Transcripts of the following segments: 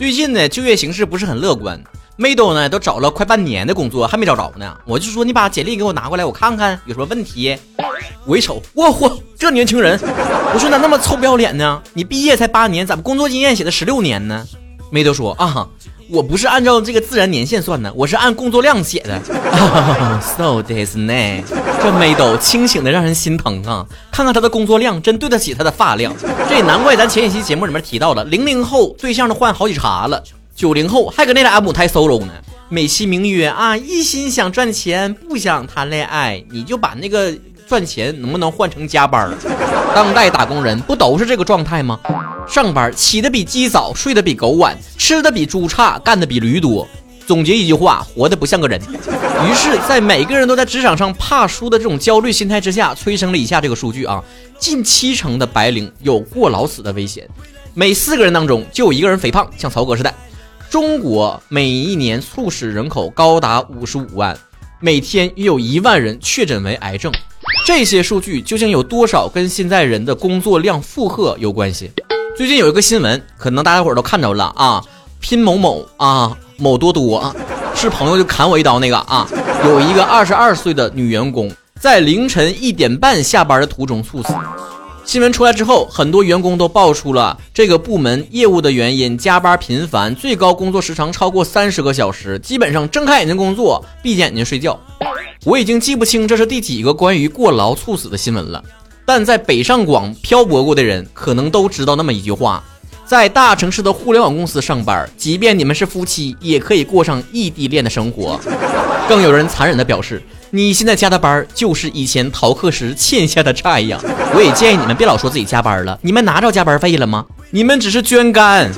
最近呢，就业形势不是很乐观。妹都呢都找了快半年的工作，还没找着呢。我就说你把简历给我拿过来，我看看有什么问题。我一瞅，我嚯，这年轻人！我说咋那么臭不要脸呢？你毕业才八年，咋工作经验写的十六年呢？妹都说啊，我不是按照这个自然年限算的，我是按工作量写的。So this 呢？这妹都清醒的让人心疼啊！看看他的工作量，真对得起他的发量。这也难怪咱前几期节目里面提到了，零零后对象都换好几茬了。九零后还搁那俩母胎 solo 呢，美其名曰啊，一心想赚钱，不想谈恋爱。你就把那个赚钱能不能换成加班？当代打工人不都是这个状态吗？上班起的比鸡早，睡得比狗晚，吃的比猪差，干的比驴多。总结一句话，活得不像个人。于是，在每个人都在职场上怕输的这种焦虑心态之下，催生了以下这个数据啊：近七成的白领有过劳死的危险，每四个人当中就有一个人肥胖，像曹哥似的。中国每一年猝死人口高达五十五万，每天约有一万人确诊为癌症。这些数据究竟有多少跟现在人的工作量负荷有关系？最近有一个新闻，可能大家伙都看着了啊，拼某某啊，某多多啊，是朋友就砍我一刀那个啊，有一个二十二岁的女员工在凌晨一点半下班的途中猝死。新闻出来之后，很多员工都爆出了这个部门业务的原因：加班频繁，最高工作时长超过三十个小时，基本上睁开眼睛工作，闭着眼睛睡觉。我已经记不清这是第几个关于过劳猝死的新闻了，但在北上广漂泊过的人可能都知道那么一句话：在大城市的互联网公司上班，即便你们是夫妻，也可以过上异地恋的生活。更有人残忍地表示。你现在加的班就是以前逃课时欠下的债呀！我也建议你们别老说自己加班了，你们拿着加班费了吗？你们只是捐肝，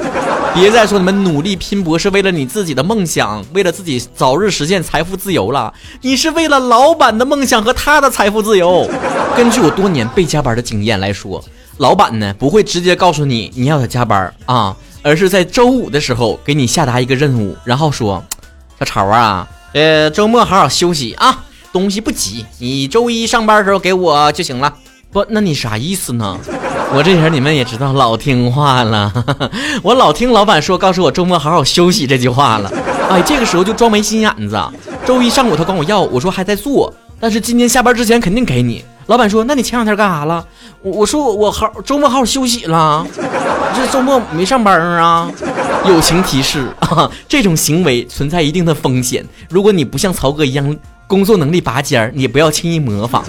别再说你们努力拼搏是为了你自己的梦想，为了自己早日实现财富自由了。你是为了老板的梦想和他的财富自由。根据我多年被加班的经验来说，老板呢不会直接告诉你你要他加班啊，而是在周五的时候给你下达一个任务，然后说：“小曹啊，呃，周末好好休息啊。”东西不急，你周一上班的时候给我就行了。不，那你啥意思呢？我这人你们也知道，老听话了。我老听老板说，告诉我周末好好休息这句话了。哎，这个时候就装没心眼子。周一上午他管我要，我说还在做，但是今天下班之前肯定给你。老板说，那你前两天干啥了？我我说我好周末好好休息了，这周末没上班啊。友情提示啊，这种行为存在一定的风险。如果你不像曹哥一样。工作能力拔尖儿，你不要轻易模仿。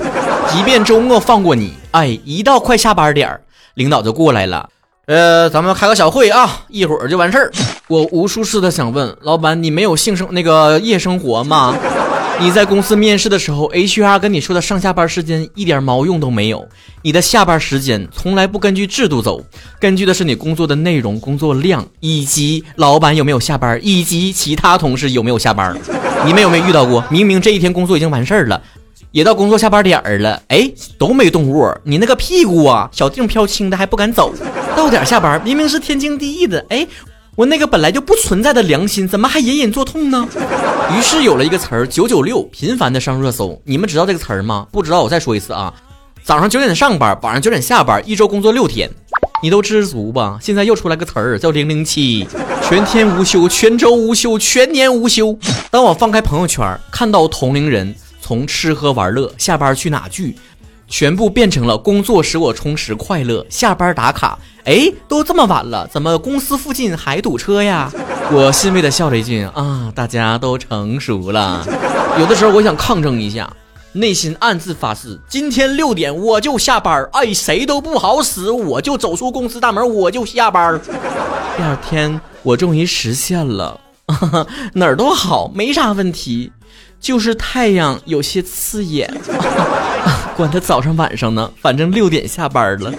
即便周末放过你，哎，一到快下班点儿，领导就过来了。呃，咱们开个小会啊，一会儿就完事儿。我无数次的想问老板，你没有性生那个夜生活吗？你在公司面试的时候，HR 跟你说的上下班时间一点毛用都没有。你的下班时间从来不根据制度走，根据的是你工作的内容、工作量，以及老板有没有下班，以及其他同事有没有下班。你们有没有遇到过？明明这一天工作已经完事儿了，也到工作下班点儿了，哎，都没动窝，你那个屁股啊，小腚飘轻的还不敢走。到点下班，明明是天经地义的，哎。我那个本来就不存在的良心，怎么还隐隐作痛呢？于是有了一个词儿“九九六”，频繁的上热搜。你们知道这个词儿吗？不知道，我再说一次啊！早上九点上班，晚上九点下班，一周工作六天，你都知足吧？现在又出来个词儿叫“零零七”，全天无休，全周无休，全年无休。当我放开朋友圈，看到同龄人从吃喝玩乐、下班去哪聚。全部变成了工作使我充实快乐，下班打卡。哎，都这么晚了，怎么公司附近还堵车呀？我欣慰的笑了一句啊，大家都成熟了。有的时候我想抗争一下，内心暗自发誓，今天六点我就下班。哎，谁都不好使，我就走出公司大门，我就下班。第二天我终于实现了，哪儿都好，没啥问题，就是太阳有些刺眼。管他早上晚上呢，反正六点下班了。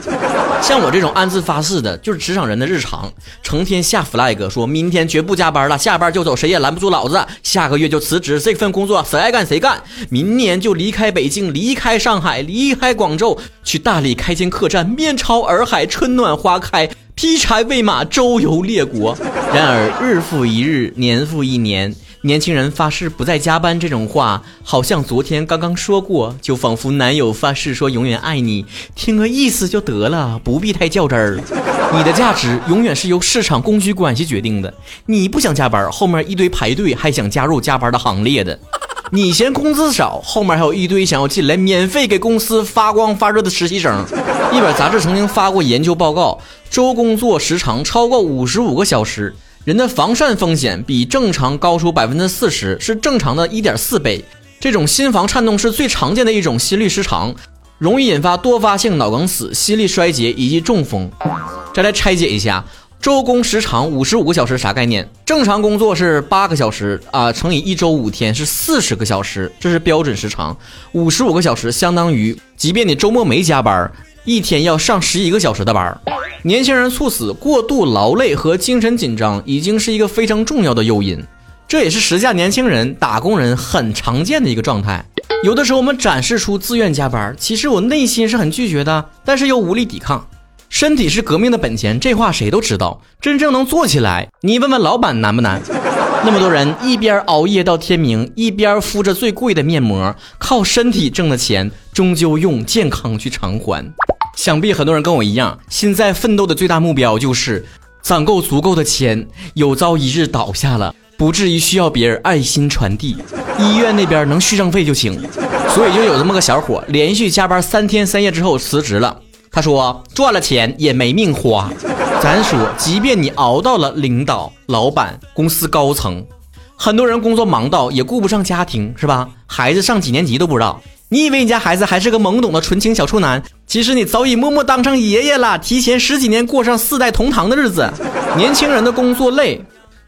像我这种暗自发誓的，就是职场人的日常，成天下 flag，说明天绝不加班了，下班就走，谁也拦不住老子。下个月就辞职，这份工作谁爱干谁干。明年就离开北京，离开上海，离开广州，去大理开间客栈，面朝洱海，春暖花开，劈柴喂马，周游列国。然而日复一日，年复一年。年轻人发誓不再加班这种话，好像昨天刚刚说过，就仿佛男友发誓说永远爱你，听个意思就得了，不必太较真儿。你的价值永远是由市场供需关系决定的。你不想加班，后面一堆排队还想加入加班的行列的；你嫌工资少，后面还有一堆想要进来免费给公司发光发热的实习生。一本杂志曾经发过研究报告，周工作时长超过五十五个小时。人的防颤风险比正常高出百分之四十，是正常的一点四倍。这种心房颤动是最常见的一种心律失常，容易引发多发性脑梗死、心力衰竭以及中风。再来拆解一下，周工时长五十五个小时啥概念？正常工作是八个小时啊，乘以一周五天是四十个小时，这是标准时长。五十五个小时相当于，即便你周末没加班，一天要上十一个小时的班。年轻人猝死，过度劳累和精神紧张已经是一个非常重要的诱因，这也是时下年轻人、打工人很常见的一个状态。有的时候我们展示出自愿加班，其实我内心是很拒绝的，但是又无力抵抗。身体是革命的本钱，这话谁都知道。真正能做起来，你问问老板难不难？那么多人一边熬夜到天明，一边敷着最贵的面膜，靠身体挣的钱，终究用健康去偿还。想必很多人跟我一样，现在奋斗的最大目标就是攒够足够的钱，有朝一日倒下了，不至于需要别人爱心传递，医院那边能续上费就行。所以就有这么个小伙，连续加班三天三夜之后辞职了。他说赚了钱也没命花。咱说，即便你熬到了领导、老板、公司高层，很多人工作忙到也顾不上家庭，是吧？孩子上几年级都不知道。你以为你家孩子还是个懵懂的纯情小处男，其实你早已默默当上爷爷了，提前十几年过上四代同堂的日子。年轻人的工作累，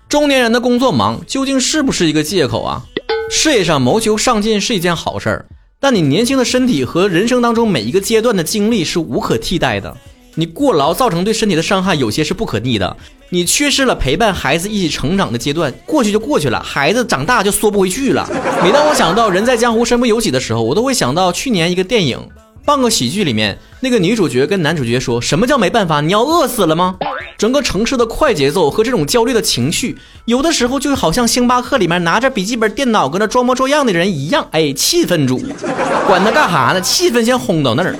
中年人的工作忙，究竟是不是一个借口啊？事业上谋求上进是一件好事儿，但你年轻的身体和人生当中每一个阶段的经历是无可替代的。你过劳造成对身体的伤害，有些是不可逆的。你缺失了陪伴孩子一起成长的阶段，过去就过去了，孩子长大就缩不回去了。每当我想到人在江湖身不由己的时候，我都会想到去年一个电影《半个喜剧》里面那个女主角跟男主角说：“什么叫没办法？你要饿死了吗？”整个城市的快节奏和这种焦虑的情绪，有的时候就好像星巴克里面拿着笔记本电脑搁那装模作样的人一样。哎，气氛组，管他干哈呢？气氛先轰到那儿。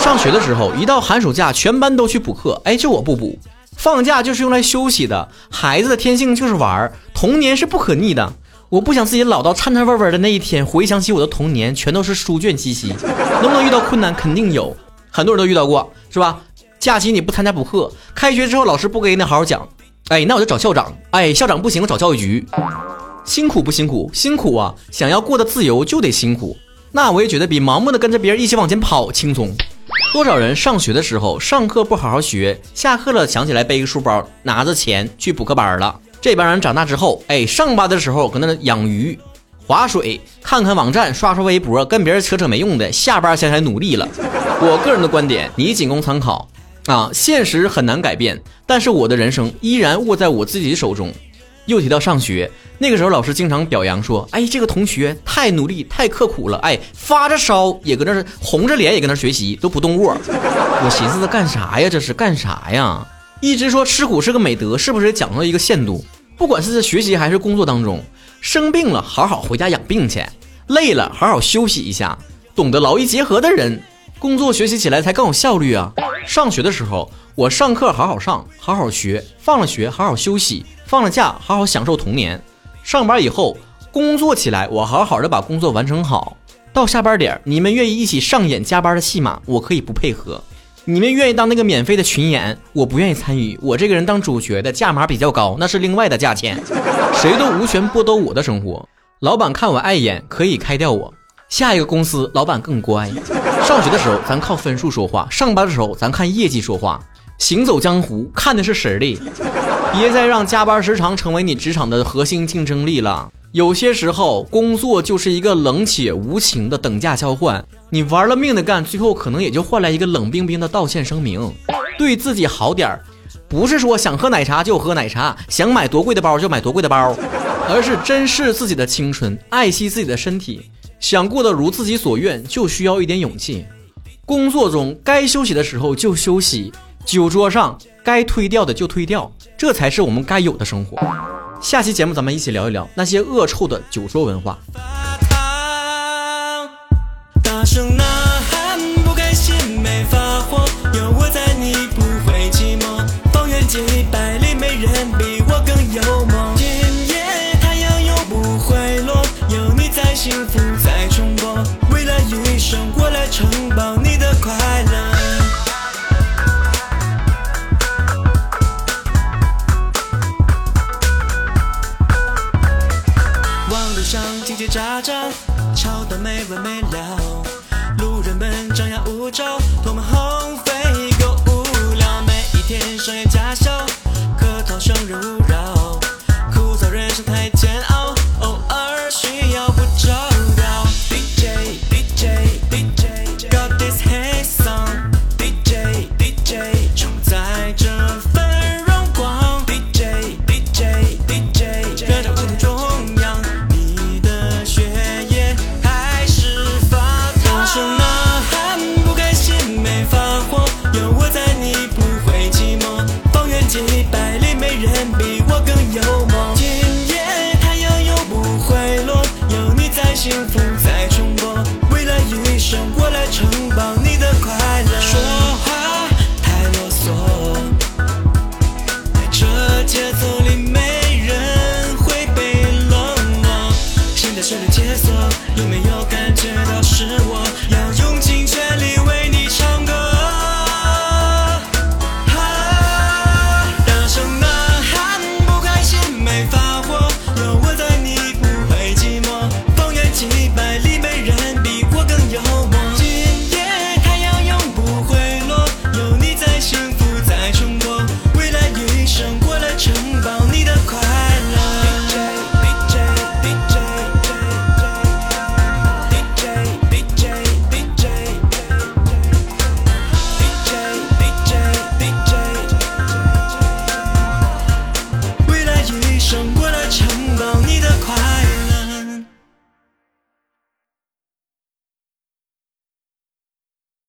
上学的时候，一到寒暑假，全班都去补课，哎，就我不补。放假就是用来休息的，孩子的天性就是玩儿，童年是不可逆的。我不想自己老到颤颤巍巍的那一天，回想起我的童年，全都是书卷气息。能不能遇到困难？肯定有，很多人都遇到过，是吧？假期你不参加补课，开学之后老师不给你好好讲，哎，那我就找校长，哎，校长不行，找教育局。辛苦不辛苦？辛苦啊！想要过得自由就得辛苦。那我也觉得比盲目的跟着别人一起往前跑轻松。多少人上学的时候上课不好好学，下课了想起来背个书包，拿着钱去补课班了。这帮人长大之后，哎，上班的时候搁那养鱼、划水、看看网站、刷刷微博，跟别人扯扯没用的。下班先来努力了。我个人的观点，你仅供参考啊。现实很难改变，但是我的人生依然握在我自己手中。又提到上学，那个时候老师经常表扬说：“哎，这个同学太努力、太刻苦了，哎，发着烧也搁那红着脸也搁那学习，都不动窝。”我寻思，他干啥呀？这是干啥呀？一直说吃苦是个美德，是不是讲到一个限度？不管是在学习还是工作当中，生病了好好回家养病去，累了好好休息一下。懂得劳逸结合的人，工作学习起来才更有效率啊。上学的时候，我上课好好上，好好学；放了学好好休息。放了假，好好享受童年；上班以后，工作起来，我好好的把工作完成好。到下班点，你们愿意一起上演加班的戏码，我可以不配合；你们愿意当那个免费的群演，我不愿意参与。我这个人当主角的价码比较高，那是另外的价钱。谁都无权剥夺我的生活。老板看我碍眼，可以开掉我。下一个公司，老板更乖。上学的时候，咱靠分数说话；上班的时候，咱看业绩说话。行走江湖，看的是实力。别再让加班时长成为你职场的核心竞争力了。有些时候，工作就是一个冷且无情的等价交换。你玩了命的干，最后可能也就换来一个冷冰冰的道歉声明。对自己好点儿，不是说想喝奶茶就喝奶茶，想买多贵的包就买多贵的包，而是珍视自己的青春，爱惜自己的身体。想过得如自己所愿，就需要一点勇气。工作中该休息的时候就休息，酒桌上该推掉的就推掉这才是我们该有的生活。下期节目咱们一起聊一聊那些恶臭的酒桌文化。渣渣